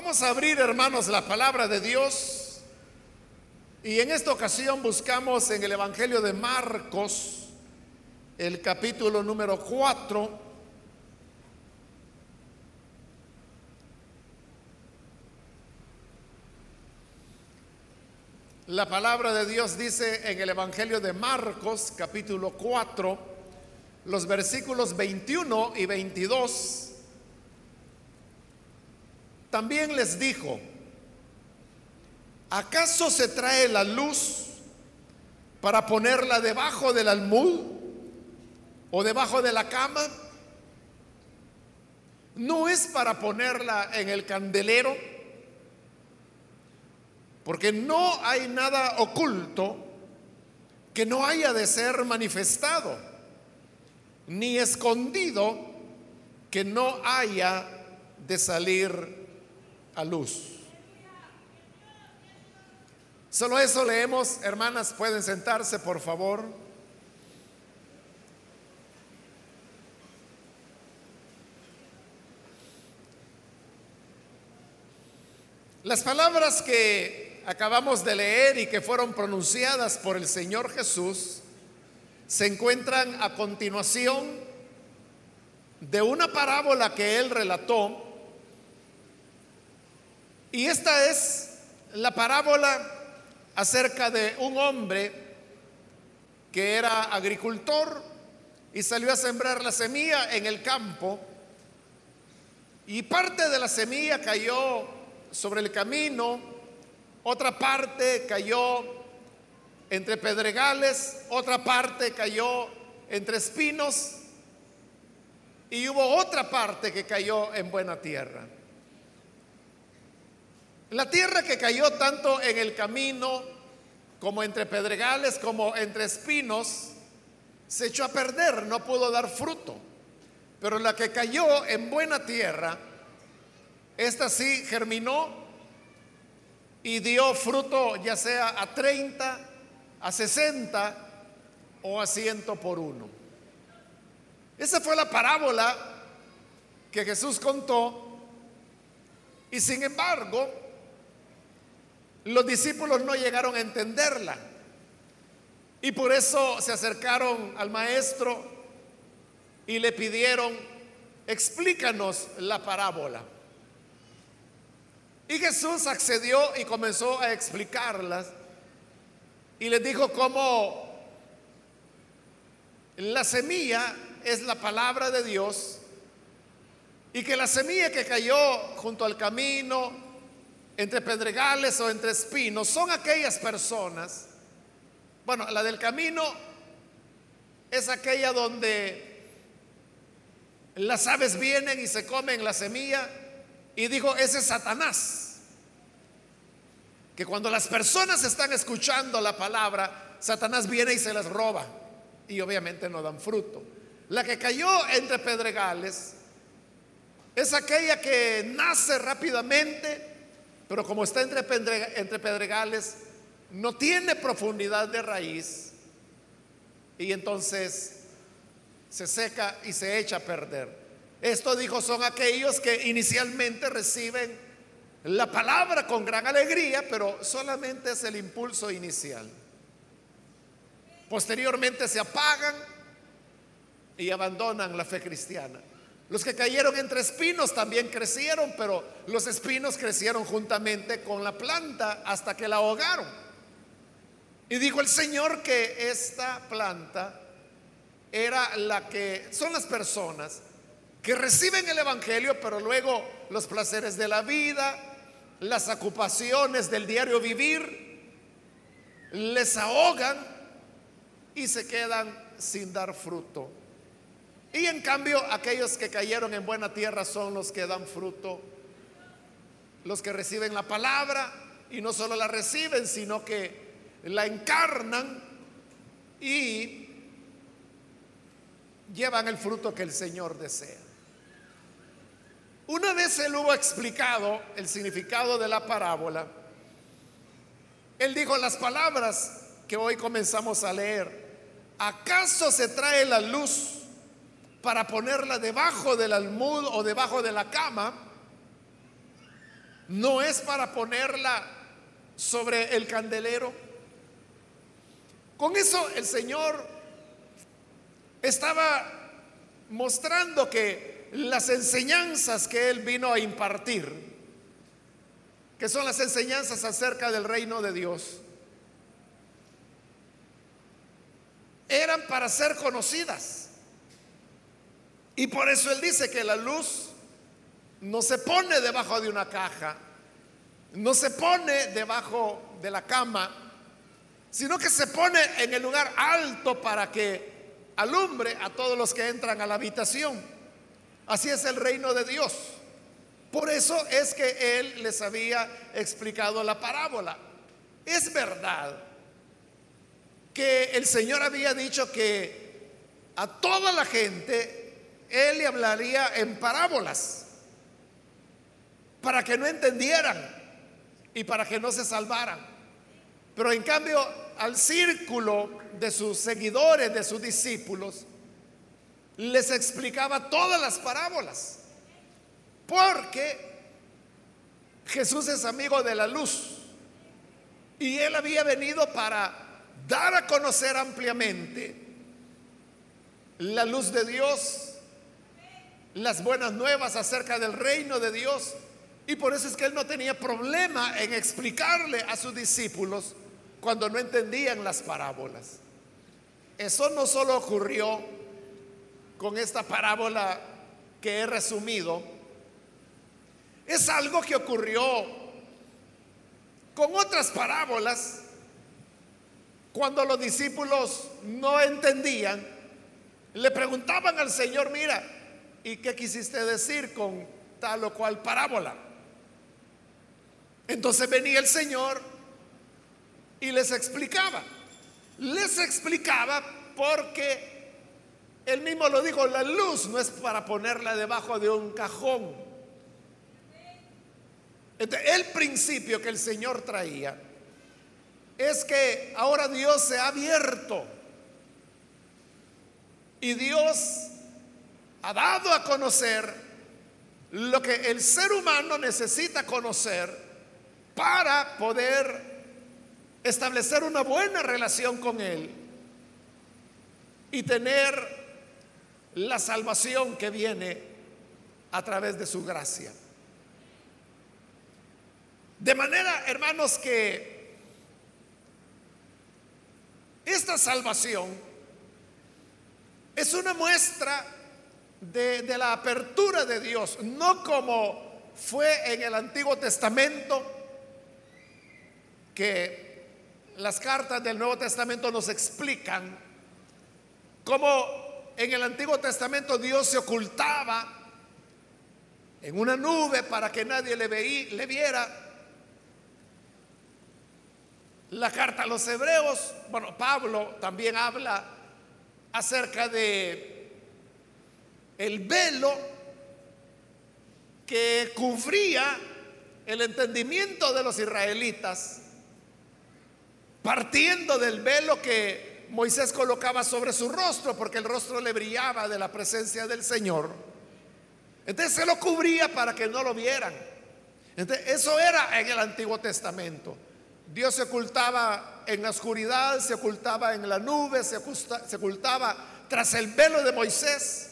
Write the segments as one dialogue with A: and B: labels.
A: Vamos a abrir, hermanos, la palabra de Dios. Y en esta ocasión buscamos en el Evangelio de Marcos, el capítulo número 4. La palabra de Dios dice en el Evangelio de Marcos, capítulo 4, los versículos 21 y 22. También les dijo, ¿acaso se trae la luz para ponerla debajo del almud o debajo de la cama? No es para ponerla en el candelero, porque no hay nada oculto que no haya de ser manifestado, ni escondido que no haya de salir a luz. Solo eso leemos, hermanas, pueden sentarse, por favor. Las palabras que acabamos de leer y que fueron pronunciadas por el Señor Jesús se encuentran a continuación de una parábola que él relató y esta es la parábola acerca de un hombre que era agricultor y salió a sembrar la semilla en el campo y parte de la semilla cayó sobre el camino, otra parte cayó entre pedregales, otra parte cayó entre espinos y hubo otra parte que cayó en buena tierra. La tierra que cayó tanto en el camino como entre pedregales como entre espinos se echó a perder, no pudo dar fruto. Pero la que cayó en buena tierra, esta sí germinó y dio fruto ya sea a 30, a 60 o a 100 por uno. Esa fue la parábola que Jesús contó y sin embargo los discípulos no llegaron a entenderla. Y por eso se acercaron al maestro y le pidieron, explícanos la parábola. Y Jesús accedió y comenzó a explicarlas. Y les dijo cómo la semilla es la palabra de Dios y que la semilla que cayó junto al camino, entre pedregales o entre espinos son aquellas personas, bueno, la del camino es aquella donde las aves vienen y se comen la semilla y dijo, ese es Satanás, que cuando las personas están escuchando la palabra, Satanás viene y se las roba y obviamente no dan fruto. La que cayó entre pedregales es aquella que nace rápidamente, pero como está entre, pedregales, no tiene profundidad de raíz y entonces se seca y se echa a perder. Esto dijo son aquellos que inicialmente reciben la palabra con gran alegría, pero solamente es el impulso inicial. Posteriormente se apagan y abandonan la fe cristiana. Los que cayeron entre espinos también crecieron, pero los espinos crecieron juntamente con la planta hasta que la ahogaron. Y dijo el Señor que esta planta era la que son las personas que reciben el Evangelio, pero luego los placeres de la vida, las ocupaciones del diario vivir, les ahogan y se quedan sin dar fruto. Y en cambio, aquellos que cayeron en buena tierra son los que dan fruto, los que reciben la palabra y no solo la reciben, sino que la encarnan y llevan el fruto que el Señor desea. Una vez él hubo explicado el significado de la parábola, él dijo las palabras que hoy comenzamos a leer. ¿Acaso se trae la luz para ponerla debajo del almud o debajo de la cama, no es para ponerla sobre el candelero. Con eso el Señor estaba mostrando que las enseñanzas que Él vino a impartir, que son las enseñanzas acerca del reino de Dios, eran para ser conocidas. Y por eso Él dice que la luz no se pone debajo de una caja, no se pone debajo de la cama, sino que se pone en el lugar alto para que alumbre a todos los que entran a la habitación. Así es el reino de Dios. Por eso es que Él les había explicado la parábola. Es verdad que el Señor había dicho que a toda la gente Él le hablaría en parábolas para que no entendieran y para que no se salvaran. Pero en cambio al círculo de sus seguidores, de sus discípulos, les explicaba todas las parábolas. Porque Jesús es amigo de la luz. Y él había venido para dar a conocer ampliamente la luz de Dios, las buenas nuevas acerca del reino de Dios. Y por eso es que él no tenía problema en explicarle a sus discípulos cuando no entendían las parábolas. Eso no solo ocurrió con esta parábola que he resumido, es algo que ocurrió con otras parábolas cuando los discípulos no entendían, le preguntaban al Señor, mira, ¿y qué quisiste decir con tal o cual parábola? Entonces venía el Señor y les explicaba. Les explicaba porque él mismo lo dijo, la luz no es para ponerla debajo de un cajón. el principio que el Señor traía es que ahora Dios se ha abierto y Dios ha dado a conocer lo que el ser humano necesita conocer para poder establecer una buena relación con Él y tener la salvación que viene a través de su gracia. De manera, hermanos, que esta salvación es una muestra de, la apertura de Dios, no como fue en el Antiguo Testamento, que las cartas del Nuevo Testamento nos explican cómo en el Antiguo Testamento Dios se ocultaba en una nube para que nadie le, le viera. La carta a los hebreos, bueno, Pablo también habla acerca de el velo que cubría el entendimiento de los israelitas partiendo del velo que Moisés colocaba sobre su rostro, porque el rostro le brillaba de la presencia del Señor. Entonces se lo cubría para que no lo vieran. Entonces, eso era en el Antiguo Testamento. Dios se ocultaba en la oscuridad, se ocultaba en la nube, se, se ocultaba tras el velo de Moisés.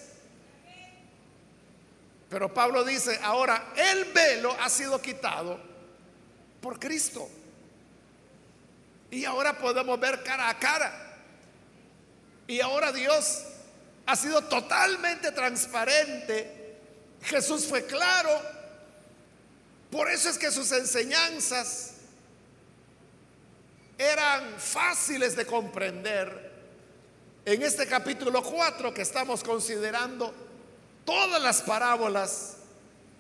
A: Pero Pablo dice, ahora el velo ha sido quitado por Cristo. Y ahora podemos ver cara a cara. Y ahora Dios ha sido totalmente transparente. Jesús fue claro. Por eso es que sus enseñanzas eran fáciles de comprender. En este capítulo 4 que estamos considerando, todas las parábolas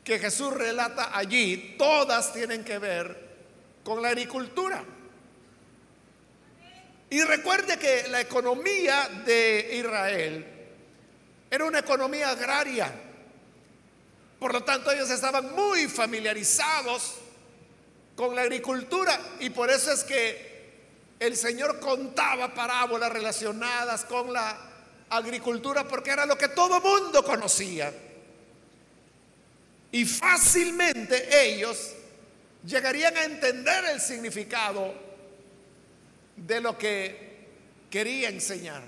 A: que Jesús relata allí, todas tienen que ver con la agricultura. Y recuerde que la economía de Israel era una economía agraria. Por lo tanto, ellos estaban muy familiarizados con la agricultura y por eso es que el Señor contaba parábolas relacionadas con la agricultura porque era lo que todo mundo conocía. Y fácilmente ellos llegarían a entender el significado de lo que quería enseñar.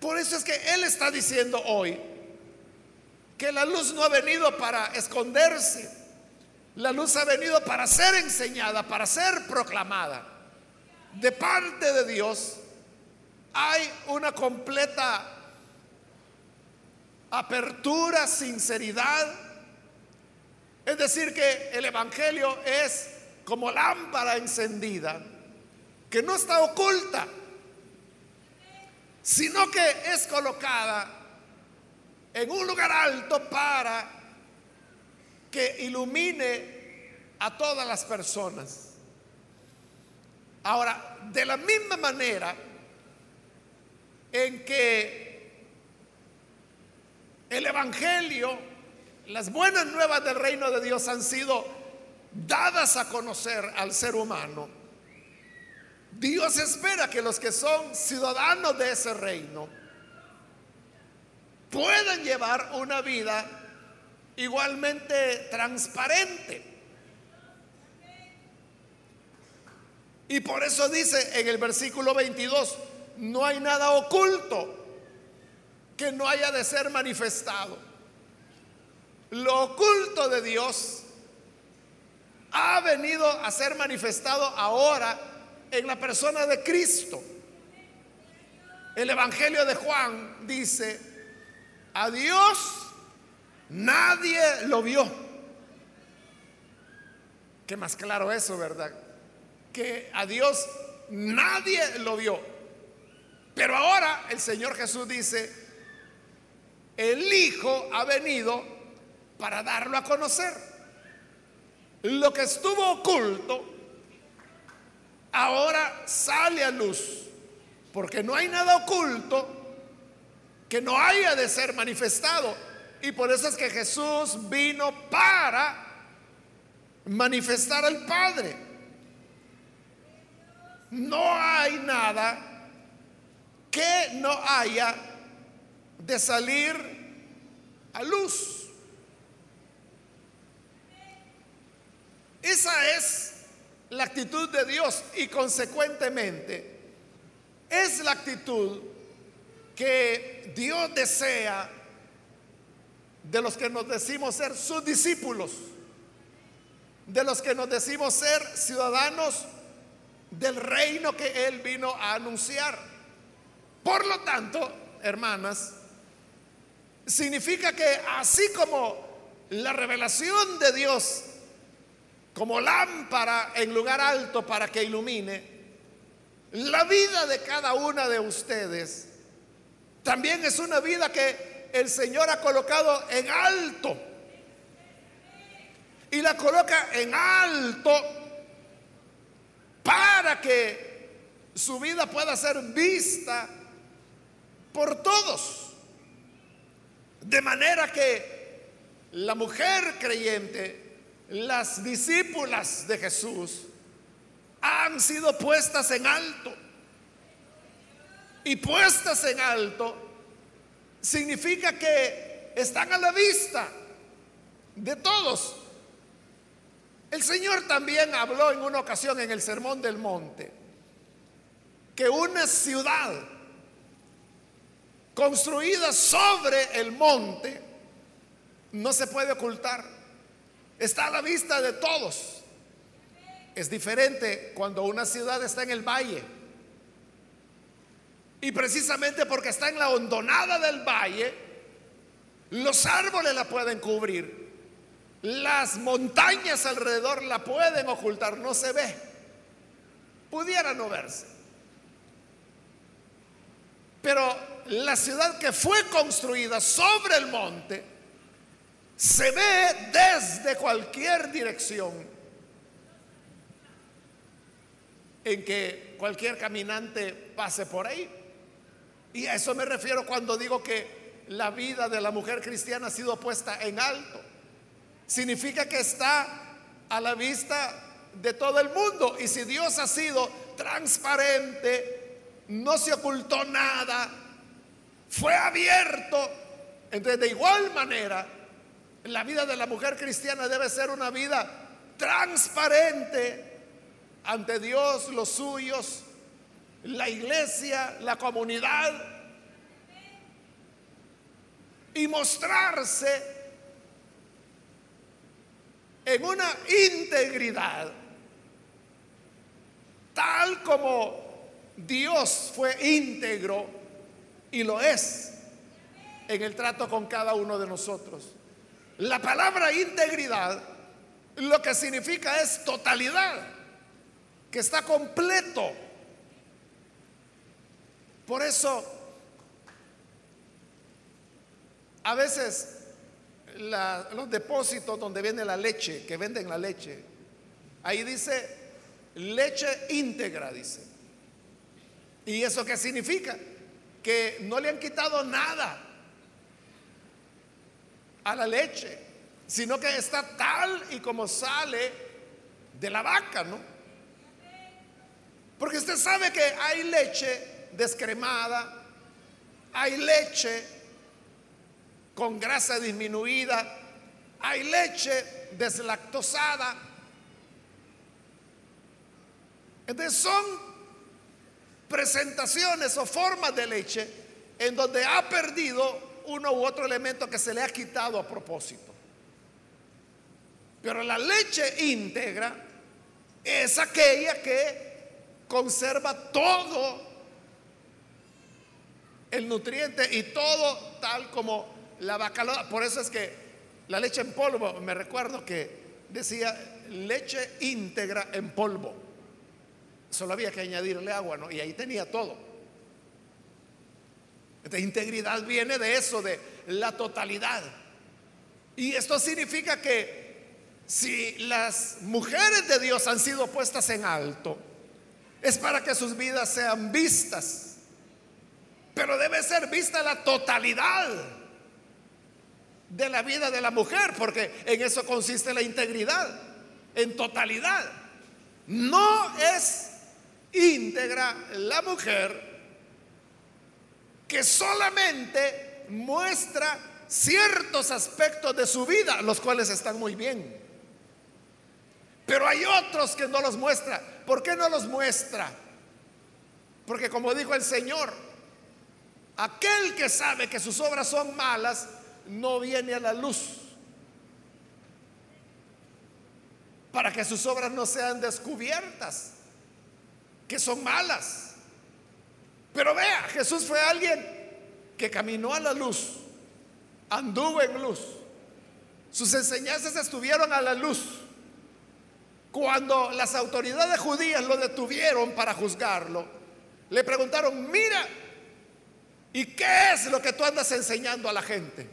A: Por eso es que Él está diciendo hoy que la luz no ha venido para esconderse, la luz ha venido para ser enseñada, para ser proclamada. De parte de Dios hay una completa apertura, sinceridad. Es decir, que el Evangelio es como lámpara encendida, que no está oculta, sino que es colocada en un lugar alto para que ilumine a todas las personas. Ahora, de la misma manera en que el Evangelio, las buenas nuevas del reino de Dios han sido dadas a conocer al ser humano. Dios espera que los que son ciudadanos de ese reino puedan llevar una vida igualmente transparente. Y por eso dice en el versículo 22, no hay nada oculto que no haya de ser manifestado. Lo oculto de Dios ha venido a ser manifestado ahora en la persona de Cristo. El Evangelio de Juan dice, a Dios nadie lo vio. Qué más claro eso, ¿verdad? Que a Dios nadie lo vio. Pero ahora el Señor Jesús dice, el Hijo ha venido para darlo a conocer. Lo que estuvo oculto ahora sale a luz, porque no hay nada oculto que no haya de ser manifestado. Y por eso es que Jesús vino para manifestar al Padre. No hay nada que no haya de salir a luz. Esa es la actitud de Dios y consecuentemente es la actitud que Dios desea de los que nos decimos ser sus discípulos, de los que nos decimos ser ciudadanos del reino que Él vino a anunciar. Por lo tanto, hermanas, significa que así como la revelación de Dios como lámpara en lugar alto para que ilumine, la vida de cada una de ustedes también es una vida que el Señor ha colocado en alto. Y la coloca en alto para que su vida pueda ser vista por todos. De manera que la mujer creyente, las discípulas de Jesús, han sido puestas en alto. Y puestas en alto significa que están a la vista de todos. El Señor también habló en una ocasión en el Sermón del Monte que una ciudad construida sobre el monte, no se puede ocultar. Está a la vista de todos. Es diferente cuando una ciudad está en el valle. Y precisamente porque está en la hondonada del valle, los árboles la pueden cubrir. Las montañas alrededor la pueden ocultar, no se ve. Pudiera no verse. Pero la ciudad que fue construida sobre el monte se ve desde cualquier dirección en que cualquier caminante pase por ahí. Y a eso me refiero cuando digo que la vida de la mujer cristiana ha sido puesta en alto. Significa que está a la vista de todo el mundo. Y si Dios ha sido transparente, no se ocultó nada, fue abierto. Entonces, de igual manera, la vida de la mujer cristiana debe ser una vida transparente ante Dios, los suyos, la iglesia, la comunidad, y mostrarse en una integridad tal como Dios fue íntegro y lo es en el trato con cada uno de nosotros. La palabra integridad lo que significa es totalidad, que está completo. Por eso, a veces los depósitos donde viene la leche, que venden la leche, ahí dice leche íntegra, dice. ¿Y eso qué significa? Que no le han quitado nada a la leche, sino que está tal y como sale de la vaca, ¿no? Porque usted sabe que hay leche descremada, hay leche con grasa disminuida, hay leche deslactosada. Entonces son presentaciones o formas de leche en donde ha perdido uno u otro elemento que se le ha quitado a propósito. Pero la leche íntegra es aquella que conserva todo el nutriente y todo tal como la bacalao, por eso es que la leche en polvo, me recuerdo que decía leche íntegra en polvo. Solo había que añadirle agua, ¿no? Y ahí tenía todo. Esta integridad viene de eso, de la totalidad. Y esto significa que si las mujeres de Dios han sido puestas en alto, es para que sus vidas sean vistas. Pero debe ser vista la totalidad de la vida de la mujer, porque en eso consiste la integridad, en totalidad. No es íntegra la mujer que solamente muestra ciertos aspectos de su vida, los cuales están muy bien. Pero hay otros que no los muestra. ¿Por qué no los muestra? Porque como dijo el Señor, aquel que sabe que sus obras son malas, no viene a la luz para que sus obras no sean descubiertas, que son malas. Pero vea, Jesús fue alguien que caminó a la luz, anduvo en luz, sus enseñanzas estuvieron a la luz. Cuando las autoridades judías lo detuvieron para juzgarlo, le preguntaron, mira, ¿y qué es lo que tú andas enseñando a la gente?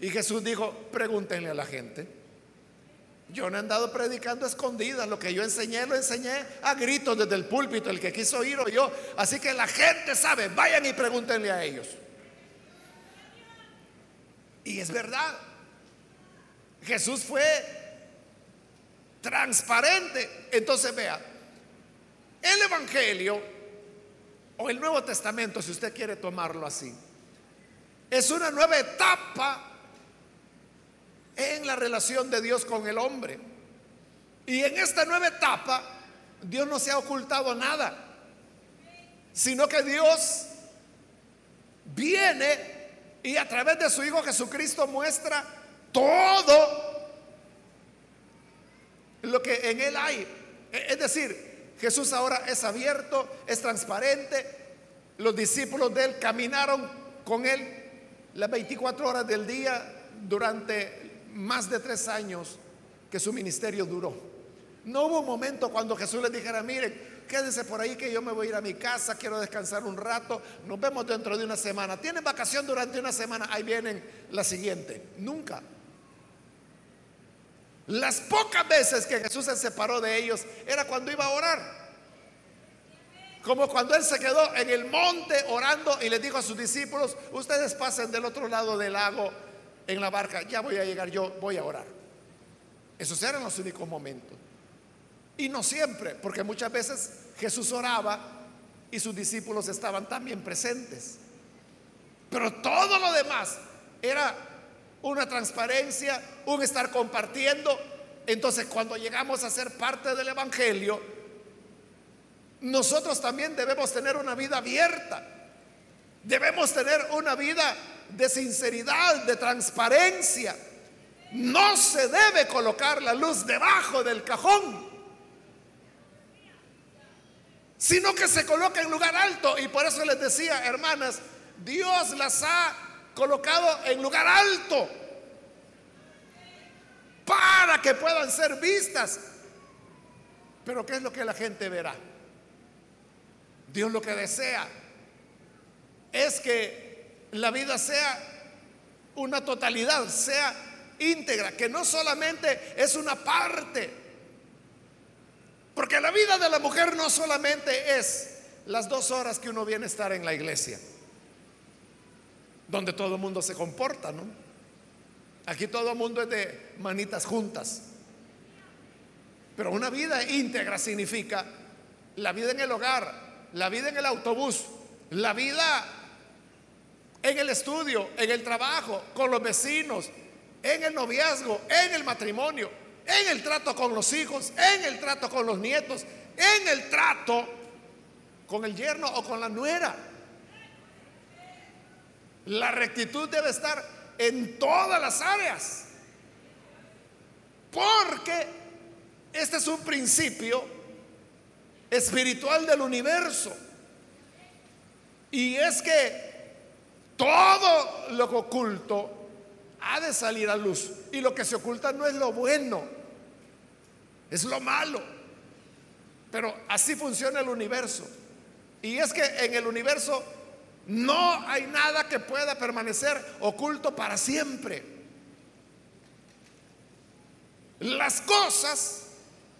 A: Y Jesús dijo, pregúntenle a la gente. Yo no he andado predicando escondidas, lo que yo enseñé lo enseñé a gritos desde el púlpito, el que quiso oír yo Así que la gente sabe, vayan y pregúntenle a ellos. Y es verdad, Jesús fue transparente. Entonces vea, el Evangelio o el Nuevo Testamento, si usted quiere tomarlo así, es una nueva etapa en la relación de Dios con el hombre. Y en esta nueva etapa, Dios no se ha ocultado nada, sino que Dios viene y a través de su Hijo Jesucristo muestra todo lo que en Él hay. Es decir, Jesús ahora es abierto, es transparente. Los discípulos de Él caminaron con Él las 24 horas del día durante más de tres años que su ministerio duró. No hubo un momento cuando Jesús les dijera, miren, quédense por ahí que yo me voy a ir a mi casa, quiero descansar un rato, nos vemos dentro de una semana. ¿Tienen vacación durante una semana? Ahí vienen la siguiente. Nunca. Las pocas veces que Jesús se separó de ellos era cuando iba a orar. Como cuando él se quedó en el monte orando y les dijo a sus discípulos, ustedes pasen del otro lado del lago en la barca, ya voy a llegar yo, voy a orar. Esos eran los únicos momentos. Y no siempre, porque muchas veces Jesús oraba y sus discípulos estaban también presentes. Pero todo lo demás era una transparencia, un estar compartiendo Entonces, cuando llegamos a ser parte del Evangelio, nosotros también debemos tener una vida abierta. Debemos tener una vida de sinceridad, de transparencia. No se debe colocar la luz debajo del cajón, sino que se coloca en lugar alto. Y por eso les decía, hermanas, Dios las ha colocado en lugar alto para que puedan ser vistas. Pero ¿qué es lo que la gente verá? Dios lo que desea es que la vida sea una totalidad, sea íntegra, que no solamente es una parte. Porque la vida de la mujer no solamente es las dos horas que uno viene a estar en la iglesia, donde todo el mundo se comporta, ¿no? Aquí todo el mundo es de manitas juntas. Pero una vida íntegra significa la vida en el hogar, la vida en el autobús, la vida en el estudio, en el trabajo, con los vecinos, en el noviazgo, en el matrimonio, en el trato con los hijos, en el trato con los nietos, en el trato con el yerno o con la nuera. La rectitud debe estar en todas las áreas. Porque este es un principio espiritual del universo. Y es que todo lo oculto ha de salir a luz. Y lo que se oculta no es lo bueno, es lo malo. Pero así funciona el universo. Y es que en el universo no hay nada que pueda permanecer oculto para siempre. Las cosas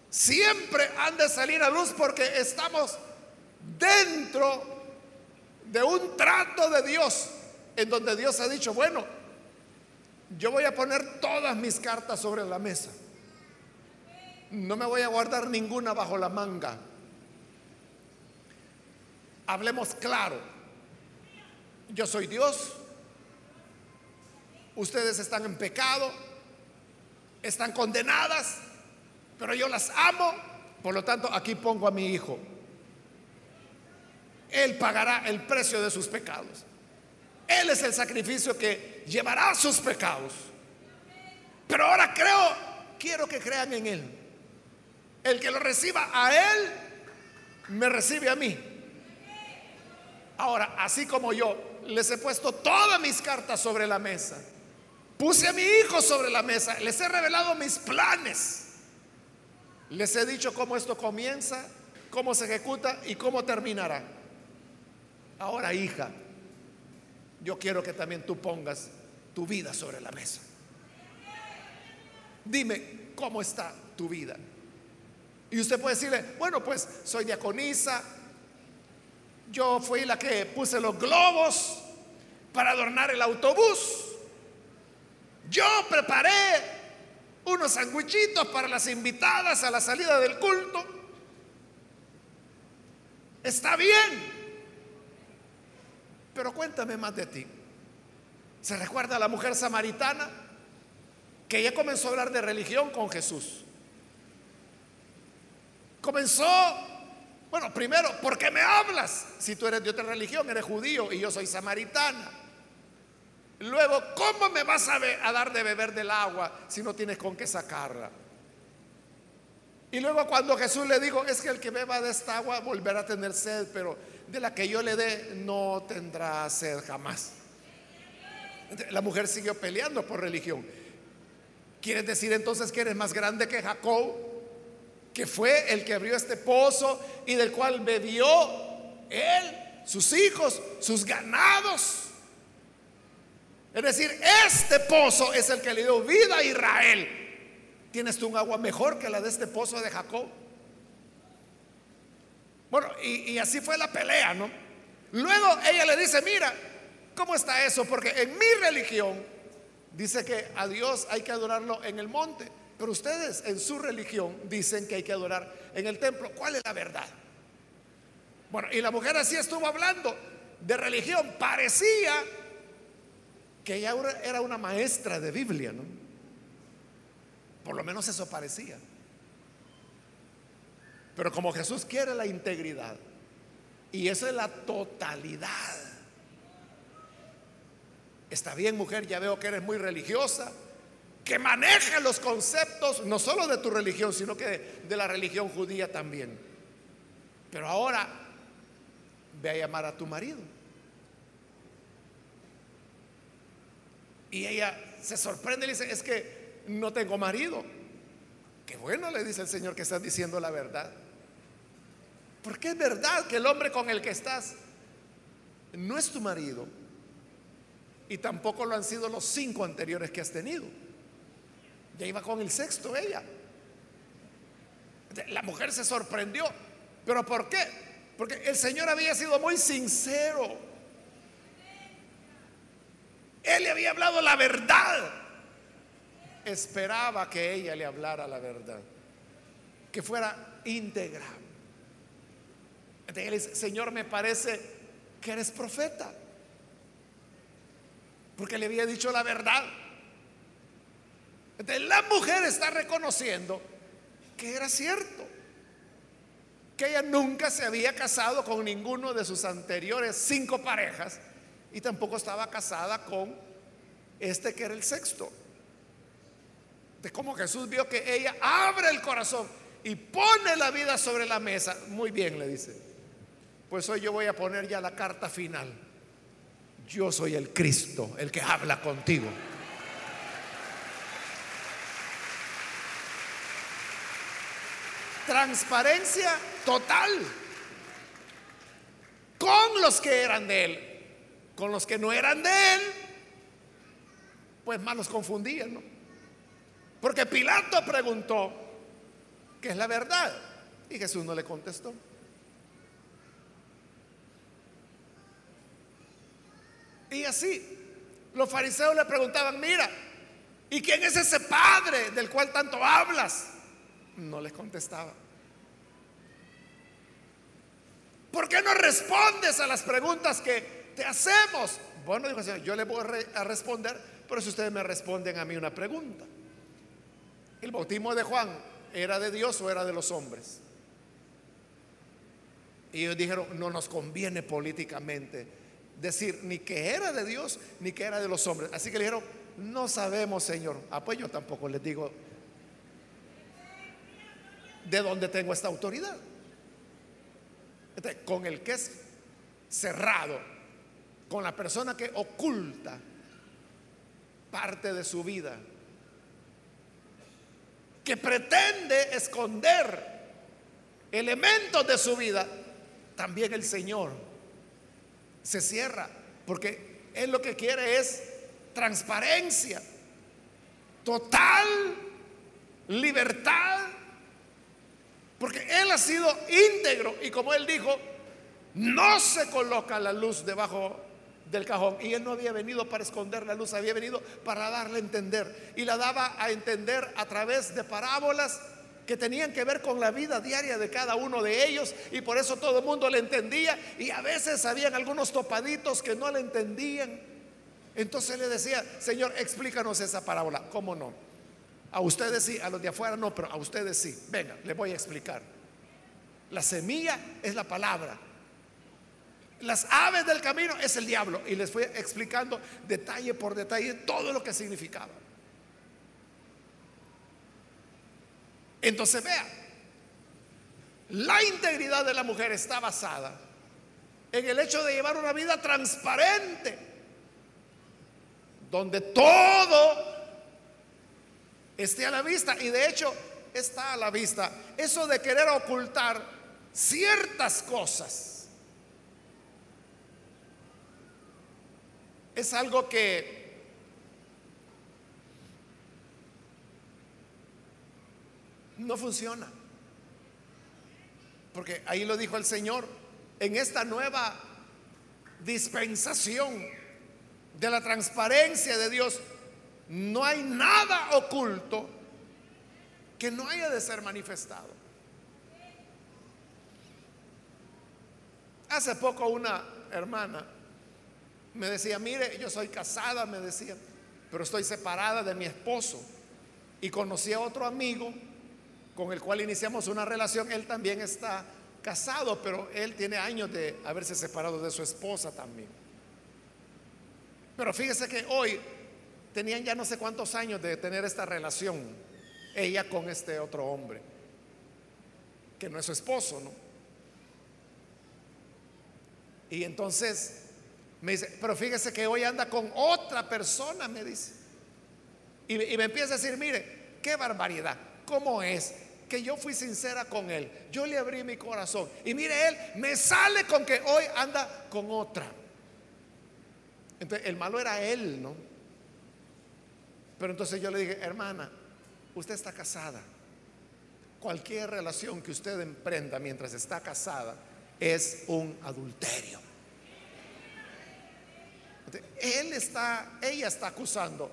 A: siempre han de salir a luz porque estamos dentro de un trato de Dios en donde Dios ha dicho, bueno, yo voy a poner todas mis cartas sobre la mesa. No me voy a guardar ninguna bajo la manga. Hablemos claro. Yo soy Dios. Ustedes están en pecado. Están condenadas. Pero yo las amo. Por lo tanto, aquí pongo a mi hijo. Él pagará el precio de sus pecados. Él es el sacrificio que llevará sus pecados. Pero ahora creo, quiero que crean en Él. El que lo reciba a Él, me recibe a mí. Ahora, así como yo les he puesto todas mis cartas sobre la mesa, puse a mi hijo sobre la mesa, les he revelado mis planes, les he dicho cómo esto comienza, cómo se ejecuta y cómo terminará. Ahora, hija, yo quiero que también tú pongas tu vida sobre la mesa. Dime, ¿cómo está tu vida? Y usted puede decirle, bueno, pues soy diaconisa, yo fui la que puse los globos para adornar el autobús, yo preparé unos sandwichitos para las invitadas a la salida del culto. Está bien, pero cuéntame más de ti. ¿Se recuerda a la mujer samaritana que ella comenzó a hablar de religión con Jesús? Comenzó, bueno, primero, ¿por qué me hablas? Si tú eres de otra religión, eres judío y yo soy samaritana. Luego, ¿cómo me vas a, a dar de beber del agua si no tienes con qué sacarla? Y luego cuando Jesús le dijo, es que el que beba de esta agua volverá a tener sed, pero de la que yo le dé no tendrá sed jamás. La mujer siguió peleando por religión. ¿Quieres decir entonces que eres más grande que Jacob? Que fue el que abrió este pozo y del cual bebió él, sus hijos, sus ganados. Es decir, este pozo es el que le dio vida a Israel. ¿Tienes tú un agua mejor que la de este pozo de Jacob? Bueno, y, así fue la pelea, ¿no? Luego ella le dice, mira, ¿cómo está eso? Porque en mi religión dice que a Dios hay que adorarlo en el monte, pero ustedes en su religión dicen que hay que adorar en el templo. ¿Cuál es la verdad? Bueno, y la mujer así estuvo hablando de religión. Parecía que ella era una maestra de Biblia, ¿no? Por lo menos eso parecía. Pero como Jesús quiere la integridad, y eso es la totalidad. Está bien, mujer, ya veo que eres muy religiosa, que maneja los conceptos no solo de tu religión, sino que de, la religión judía también. Pero ahora ve a llamar a tu marido. Y ella se sorprende y le dice, es que no tengo marido. Qué bueno, le dice el Señor que estás diciendo la verdad. Porque es verdad que el hombre con el que estás no es tu marido. Y tampoco lo han sido los cinco anteriores que has tenido. Ya iba con el sexto ella. La mujer se sorprendió. ¿Pero por qué? Porque el Señor había sido muy sincero. Él le había hablado la verdad. Esperaba que ella le hablara la verdad. Que fuera íntegra. Entonces dice, Señor, me parece que eres profeta. Porque le había dicho la verdad. Entonces la mujer está reconociendo que era cierto, que ella nunca se había casado con ninguno de sus anteriores cinco parejas y tampoco estaba casada con este que era el sexto. De cómo Jesús vio que ella abre el corazón y pone la vida sobre la mesa. Muy bien, le dice. Pues hoy yo voy a poner ya la carta final. Yo soy el Cristo, el que habla contigo. transparencia total con los que eran de él. Con los que no eran de él, pues más los confundían, ¿no? Porque Pilato preguntó, ¿qué es la verdad? Y Jesús no le contestó. Y así, los fariseos le preguntaban, mira, ¿y quién es ese padre del cual tanto hablas? No les contestaba. ¿Por qué no respondes a las preguntas que te hacemos? Bueno, dijo el Señor, yo le voy a responder, pero si ustedes me responden a mí una pregunta. ¿El bautismo de Juan era de Dios o era de los hombres? Y ellos dijeron, no nos conviene políticamente decir ni que era de Dios ni que era de los hombres. Así que le dijeron, no sabemos, Señor. Ah, pues yo tampoco les digo de dónde tengo esta autoridad. con el que es cerrado, con la persona que oculta parte de su vida, que pretende esconder elementos de su vida, también el Señor se cierra, porque Él lo que quiere es transparencia, total libertad porque Él ha sido íntegro y como Él dijo, no se coloca la luz debajo del cajón. Y Él no había venido para esconder la luz, había venido para darle a entender. Y la daba a entender a través de parábolas que tenían que ver con la vida diaria de cada uno de ellos y por eso todo el mundo le entendía y a veces habían algunos topaditos que no le entendían. Entonces le decía, Señor, explícanos esa parábola. ¿Cómo no? A ustedes sí, a los de afuera no, pero a ustedes sí. Venga, les voy a explicar. La semilla es la palabra. Las aves del camino es el diablo. Y les fui explicando detalle por detalle todo lo que significaba. Entonces vea, la integridad de la mujer está basada en el hecho de llevar una vida transparente, donde todo esté a la vista. Y de hecho está a la vista. Eso de querer ocultar ciertas cosas es algo que no funciona. Porque ahí lo dijo el Señor, en esta nueva dispensación de la transparencia de Dios, no hay nada oculto que no haya de ser manifestado. Hace poco una hermana me decía, mire, yo soy casada, me decía, pero estoy separada de mi esposo. y conocí a otro amigo con el cual iniciamos una relación. Él también está casado, pero él tiene años de haberse separado de su esposa también. Pero fíjese que hoy tenían ya no sé cuántos años de tener esta relación, ella con este otro hombre, que no es su esposo, ¿no? Y entonces me dice, pero fíjese que hoy anda con otra persona, me dice. Y, me empieza a decir, mire, qué barbaridad, ¿cómo es? que yo fui sincera con él. Yo le abrí mi corazón. Y mire, él me sale con que hoy anda con otra. Entonces, el malo era él, ¿no? Pero entonces yo le dije, hermana, usted está casada. Cualquier relación que usted emprenda mientras está casada es un adulterio. él está, ella está acusando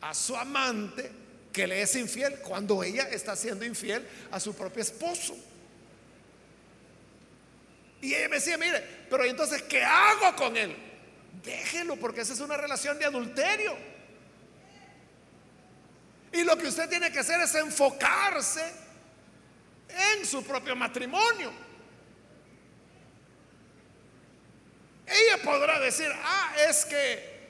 A: a su amante que le es infiel cuando ella está siendo infiel a su propio esposo. Y ella me decía, mire, pero entonces, ¿qué hago con él? Déjelo, porque esa es una relación de adulterio. Y lo que usted tiene que hacer es enfocarse en su propio matrimonio. Ella podrá decir, ah, es que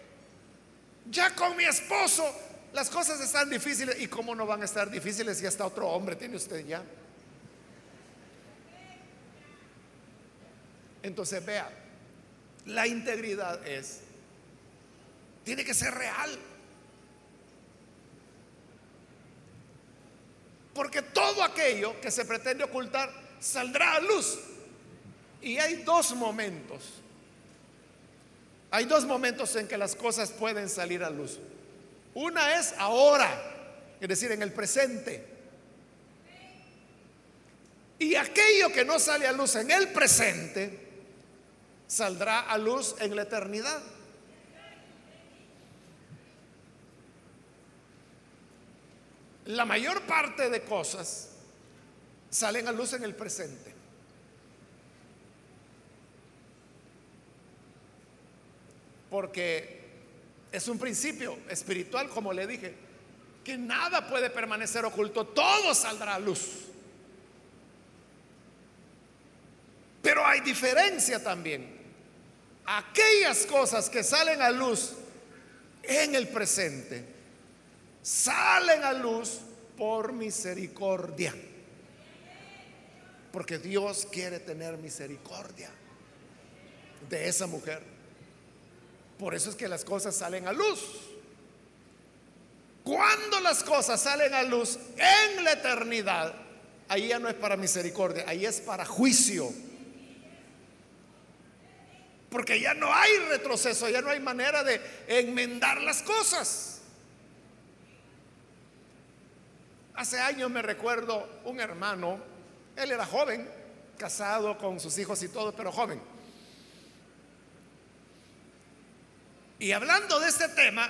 A: ya con mi esposo las cosas están difíciles. ¿Y cómo no van a estar difíciles si hasta otro hombre tiene usted ya? Entonces vea, la integridad es, tiene que ser real. Porque todo aquello que se pretende ocultar saldrá a luz. Y hay dos momentos. Hay dos momentos en que las cosas pueden salir a luz. Una es ahora, es decir, en el presente. Y aquello que no sale a luz en el presente, saldrá a luz en la eternidad. La mayor parte de cosas salen a luz en el presente. Porque es un principio espiritual, como le dije, que nada puede permanecer oculto, todo saldrá a luz. Pero hay diferencia también. Aquellas cosas que salen a luz en el presente, salen a luz por misericordia. Porque Dios quiere tener misericordia de esa mujer. Por eso es que las cosas salen a luz. Cuando las cosas salen a luz en la eternidad, ahí ya no es para misericordia, ahí es para juicio. Porque ya no hay retroceso, ya no hay manera de enmendar las cosas. Hace años me recuerdo un hermano, él era joven, casado con sus hijos y todo, pero joven Y hablando de este tema,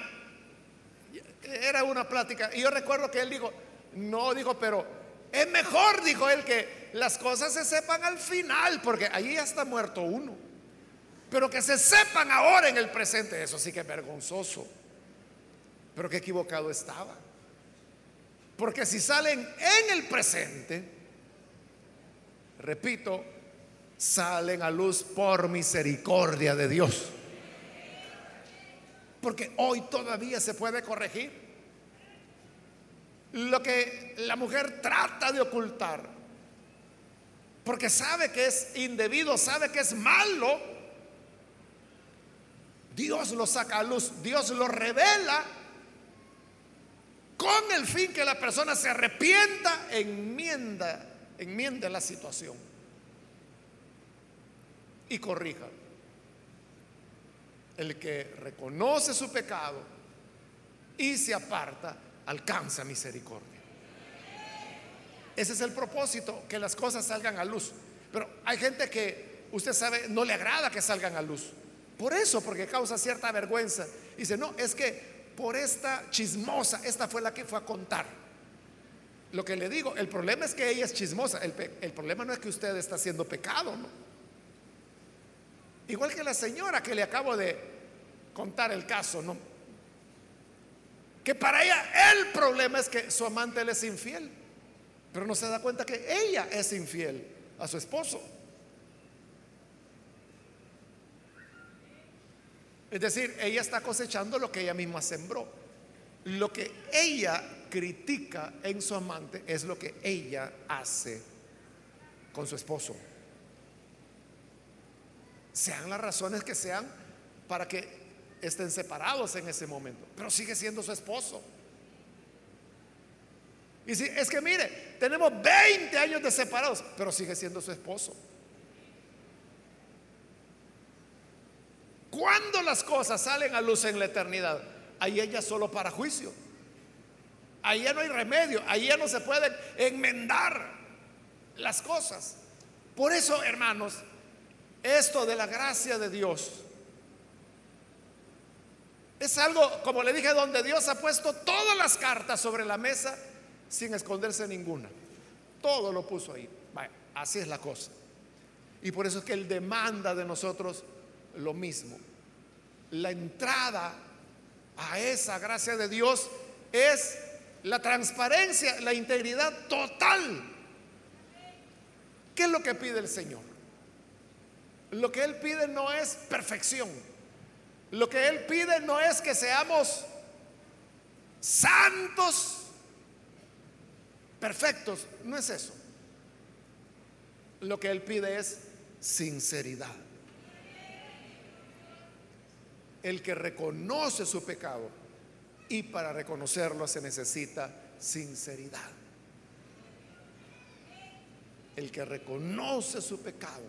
A: era una plática, y yo recuerdo que él dijo, no, dijo, pero es mejor, dijo él, que las cosas se sepan al final, porque allí ya está muerto uno. Pero que se sepan ahora en el presente, eso sí que es vergonzoso. Pero qué equivocado estaba. Porque si salen en el presente, repito, salen a luz por misericordia de Dios. Porque hoy todavía se puede corregir. Lo que la mujer trata de ocultar, porque sabe que es indebido, sabe que es malo, Dios lo saca a luz, Dios lo revela con el fin que la persona se arrepienta, enmienda, enmienda la situación y corrija. El que reconoce su pecado y se aparta, alcanza misericordia. Ese es el propósito, que las cosas salgan a luz. Pero hay gente que, usted sabe, no le agrada que salgan a luz. Por eso, porque causa cierta vergüenza. Dice, no, es que por esta chismosa, esta fue la que fue a contar. Lo que le digo, el problema es que ella es chismosa. El, problema no es que usted está haciendo pecado, ¿no? Igual que la señora que le acabo de contar el caso, ¿no? que para ella el problema es que su amante le es infiel, pero no se da cuenta que ella es infiel a su esposo. Es decir, ella está cosechando lo que ella misma sembró. Lo que ella critica en su amante es lo que ella hace con su esposo. Sean las razones que sean para que estén separados en ese momento, pero sigue siendo su esposo. Y si es que mire, tenemos 20 años de separados, pero sigue siendo su esposo. Cuando las cosas salen a luz en la eternidad, ahí ella solo para juicio. Ahí ya no hay remedio, ahí ya no se pueden enmendar las cosas. Por eso, hermanos, esto de la gracia de Dios es algo, como le dije, donde Dios ha puesto todas las cartas sobre la mesa sin esconderse ninguna. Todo lo puso ahí. así es la cosa. Y por eso es que Él demanda de nosotros lo mismo. La entrada a esa gracia de Dios es la transparencia, la integridad total. ¿Qué es lo que pide el Señor? Lo que Él pide no es perfección. Lo que Él pide no es que seamos santos, perfectos. No es eso. Lo que Él pide es sinceridad. El que reconoce su pecado y para reconocerlo se necesita sinceridad. El que reconoce su pecado.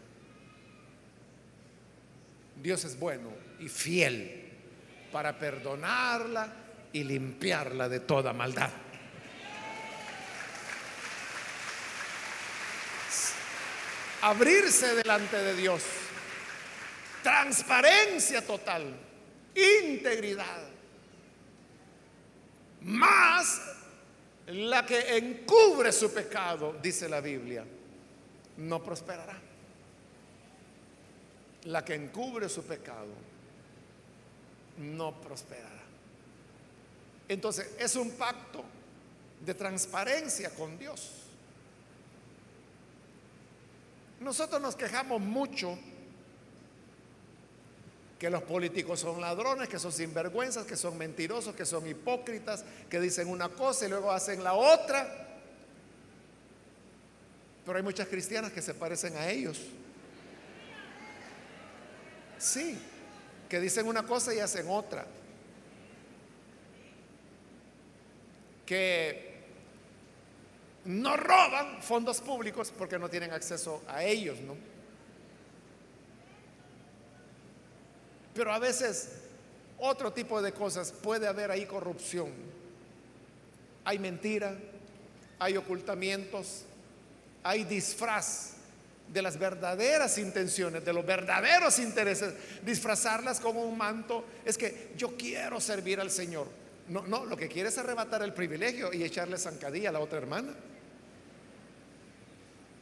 A: Dios es bueno y fiel para perdonarla y limpiarla de toda maldad. Abrirse delante de Dios. Transparencia total. Integridad. Más la que encubre su pecado, dice la Biblia, no prosperará. La que encubre su pecado no prosperará. Entonces, es un pacto de transparencia con Dios. Nosotros nos quejamos mucho que los políticos son ladrones, que son sinvergüenzas, que son mentirosos, que son hipócritas, que dicen una cosa y luego hacen la otra. Pero hay muchas cristianas que se parecen a ellos. Sí, que dicen una cosa y hacen otra. Que no roban fondos públicos porque no tienen acceso a ellos, ¿no? Pero a veces otro tipo de cosas puede haber ahí corrupción. Hay mentira, hay ocultamientos, hay disfraz de las verdaderas intenciones, de los verdaderos intereses, disfrazarlas como un manto. Es que yo quiero servir al Señor. No, no, lo que quiere es arrebatar el privilegio y echarle zancadilla a la otra hermana.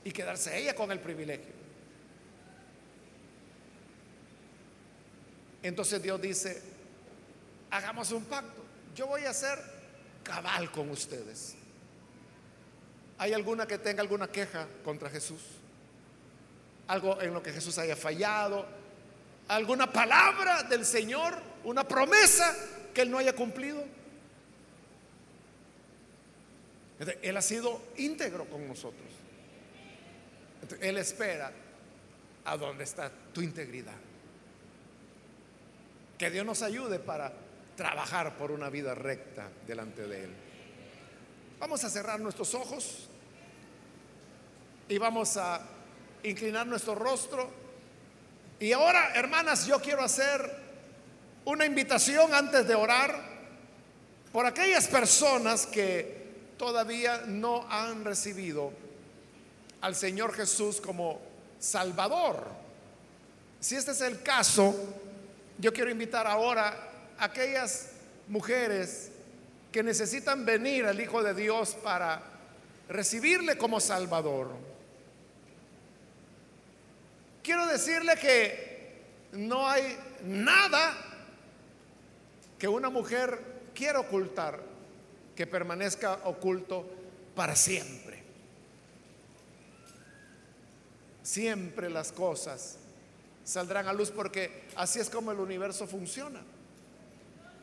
A: Y quedarse ella con el privilegio. Entonces Dios dice, hagamos un pacto. Yo voy a ser cabal con ustedes. ¿Hay alguna que tenga alguna queja contra Jesús? ¿Algo en lo que Jesús haya fallado? ¿Alguna palabra del Señor? ¿Una promesa que Él no haya cumplido? Él ha sido íntegro con nosotros. Él espera a dónde está tu integridad. Que Dios nos ayude para trabajar por una vida recta delante de Él. Vamos a cerrar nuestros ojos y vamos a inclinar nuestro rostro. Y ahora, hermanas, yo quiero hacer una invitación antes de orar por aquellas personas que todavía no han recibido al Señor Jesús como Salvador. Si este es el caso, yo quiero invitar ahora a aquellas mujeres que necesitan venir al Hijo de Dios para recibirle como Salvador. Quiero decirle que no hay nada que una mujer quiere ocultar, que permanezca oculto para siempre. Siempre las cosas saldrán a luz porque así es como el universo funciona.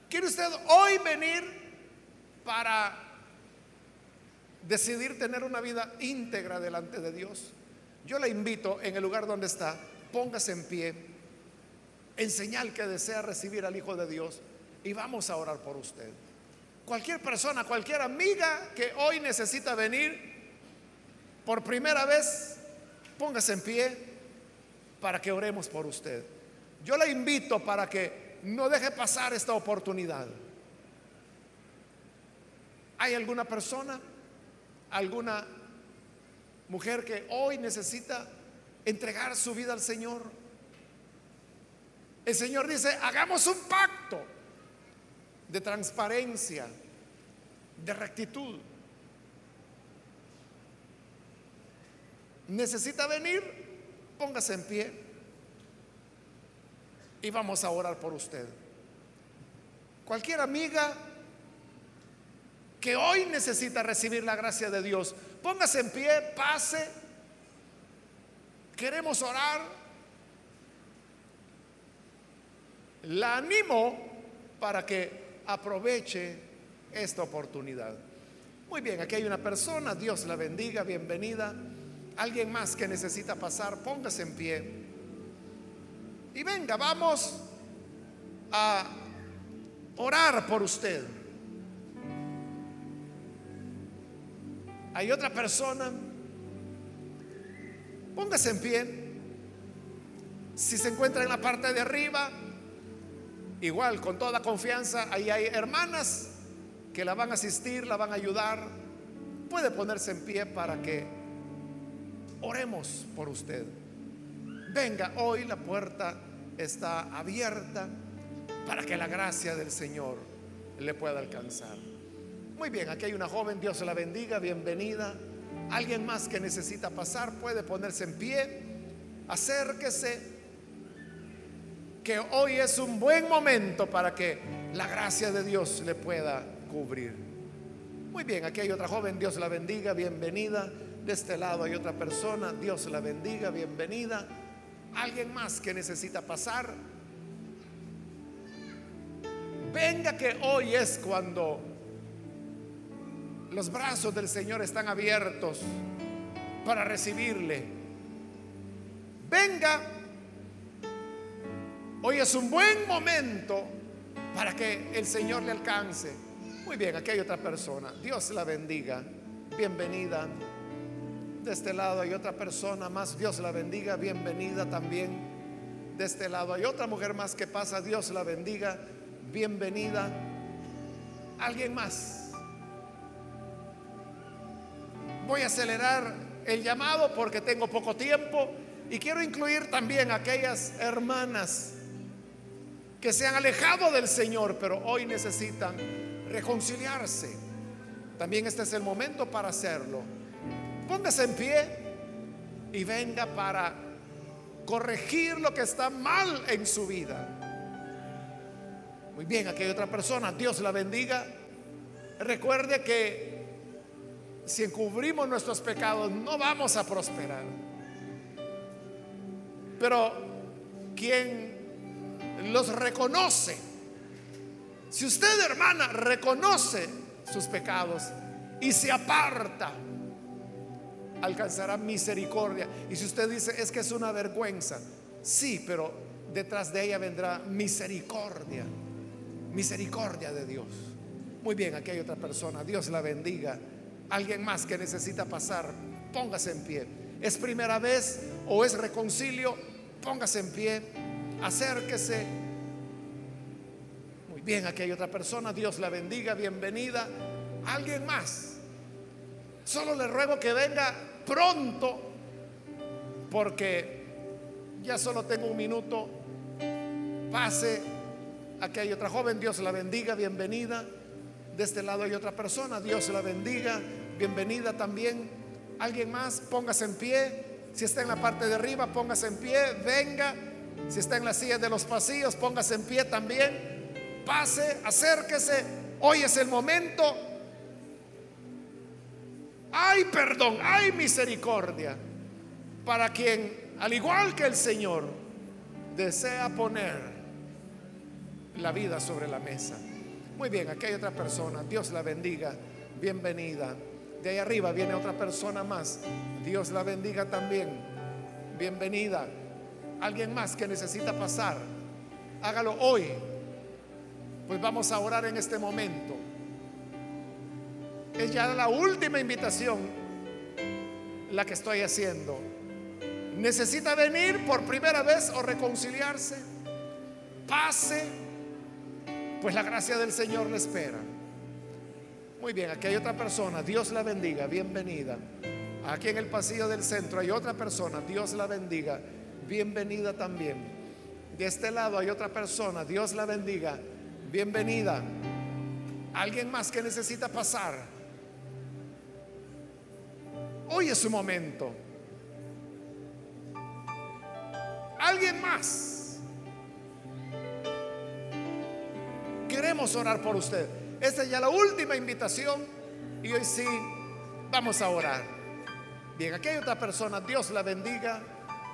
A: ¿Quiere usted hoy venir para decidir tener una vida íntegra delante de Dios? Yo le invito en el lugar donde está, póngase en pie, en señal que desea recibir al Hijo de Dios y vamos a orar por usted. Cualquier persona, cualquier amiga que hoy necesita venir por primera vez, póngase en pie para que oremos por usted. Yo le invito para que no deje pasar esta oportunidad. ¿Hay alguna persona, alguna mujer que hoy necesita entregar su vida al Señor? El Señor dice, hagamos un pacto de transparencia, de rectitud. ¿Necesita venir? Póngase en pie y vamos a orar por usted. Cualquier amiga que hoy necesita recibir la gracia de Dios, póngase en pie, pase. Queremos orar. La animo para que aproveche esta oportunidad. Muy bien, aquí hay una persona, Dios la bendiga, bienvenida. Alguien más que necesita pasar, póngase en pie. Y venga, vamos a orar por usted. Hay otra persona, póngase en pie. Si se encuentra en la parte de arriba, Igual, con toda confianza, ahí hay hermanas que la van a asistir, la van a ayudar. Puede ponerse en pie para que oremos por usted. Venga, hoy la puerta está abierta para que la gracia del Señor le pueda alcanzar. Muy bien, aquí hay una joven, Dios la bendiga, bienvenida. Alguien más que necesita pasar puede ponerse en pie, acérquese que hoy es un buen momento para que la gracia de Dios le pueda cubrir. Muy bien, aquí hay otra joven, Dios la bendiga, bienvenida. De este lado hay otra persona, Dios la bendiga, bienvenida. Alguien más que necesita pasar. Venga que hoy es cuando los brazos del Señor están abiertos para recibirle. Venga Hoy es un buen momento para que el Señor le alcance. Muy bien, aquí hay otra persona. Dios la bendiga. Bienvenida. De este lado hay otra persona más. Dios la bendiga. Bienvenida también. De este lado hay otra mujer más que pasa. Dios la bendiga. Bienvenida. Alguien más. Voy a acelerar el llamado porque tengo poco tiempo y quiero incluir también a aquellas hermanas que se han alejado del Señor, pero hoy necesitan reconciliarse. También este es el momento para hacerlo. Póngase en pie y venga para corregir lo que está mal en su vida. Muy bien, aquí hay otra persona. Dios la bendiga. Recuerde que si encubrimos nuestros pecados no vamos a prosperar. Pero quien los reconoce. Si usted, hermana, reconoce sus pecados y se aparta, alcanzará misericordia. Y si usted dice, es que es una vergüenza, sí, pero detrás de ella vendrá misericordia, misericordia de Dios. Muy bien, aquí hay otra persona, Dios la bendiga. Alguien más que necesita pasar, póngase en pie. ¿Es primera vez o es reconcilio? Póngase en pie acérquese. Muy bien, aquí hay otra persona, Dios la bendiga, bienvenida. Alguien más. Solo le ruego que venga pronto, porque ya solo tengo un minuto. Pase, aquí hay otra joven, Dios la bendiga, bienvenida. De este lado hay otra persona, Dios la bendiga, bienvenida también. Alguien más, póngase en pie. Si está en la parte de arriba, póngase en pie, venga. Si está en la silla de los pasillos, póngase en pie también. Pase, acérquese. Hoy es el momento. Hay perdón, hay misericordia para quien, al igual que el Señor, desea poner la vida sobre la mesa. Muy bien, aquí hay otra persona. Dios la bendiga. Bienvenida. De ahí arriba viene otra persona más. Dios la bendiga también. Bienvenida. Alguien más que necesita pasar. Hágalo hoy. Pues vamos a orar en este momento. Es ya la última invitación la que estoy haciendo. ¿Necesita venir por primera vez o reconciliarse? Pase, pues la gracia del Señor le espera. Muy bien, aquí hay otra persona, Dios la bendiga, bienvenida. Aquí en el pasillo del centro hay otra persona, Dios la bendiga, bienvenida también. De este lado hay otra persona, Dios la bendiga, bienvenida. Alguien más que necesita pasar. Hoy es su momento. Alguien más. Queremos orar por usted. Esta es ya la última invitación y hoy sí vamos a orar. Bien, aquí hay otra persona. Dios la bendiga.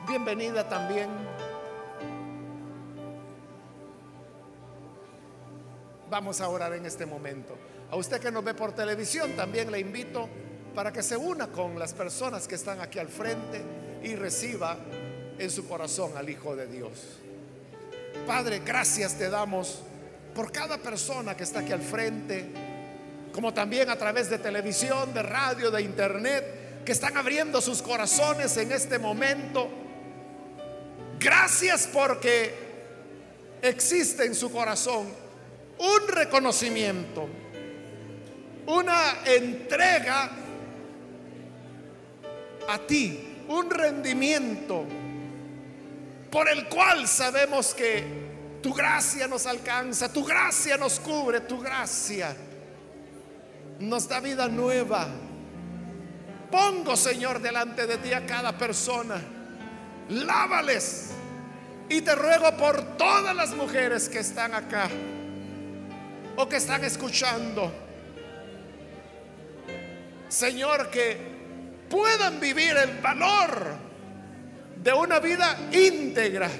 A: Bienvenida también. Vamos a orar en este momento. A usted que nos ve por televisión, también le invito para que se una con las personas que están aquí al frente y reciba en su corazón al Hijo de Dios. Padre, gracias te damos por cada persona que está aquí al frente, como también a través de televisión, de radio, de internet, que están abriendo sus corazones en este momento. Gracias porque existe en su corazón un reconocimiento, una entrega a ti, un rendimiento por el cual sabemos que tu gracia nos alcanza, tu gracia nos cubre, tu gracia nos da vida nueva. Pongo, Señor, delante de ti a cada persona. Lávales. Y te ruego por todas las mujeres que están acá o que están escuchando. Señor, que puedan vivir el valor de una vida íntegra,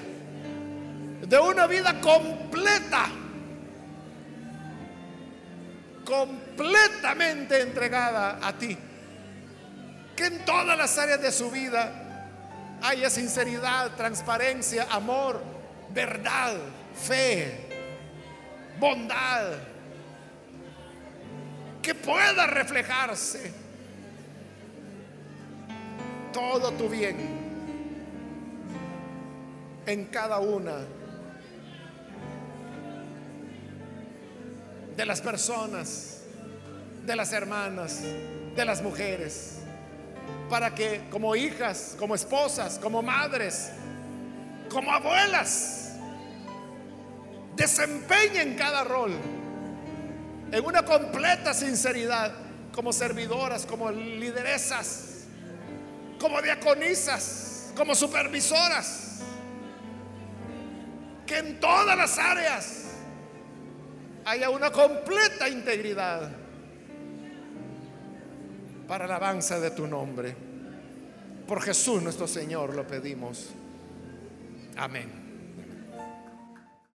A: de una vida completa, completamente entregada a ti. Que en todas las áreas de su vida haya sinceridad, transparencia, amor, verdad, fe, bondad, que pueda reflejarse todo tu bien en cada una de las personas, de las hermanas, de las mujeres, para que como hijas, como esposas, como madres, como abuelas, desempeñen cada rol en una completa sinceridad, como servidoras, como lideresas, como diaconisas, como supervisoras que en todas las áreas haya una completa integridad para la alabanza de tu nombre. Por Jesús nuestro Señor lo pedimos. Amén.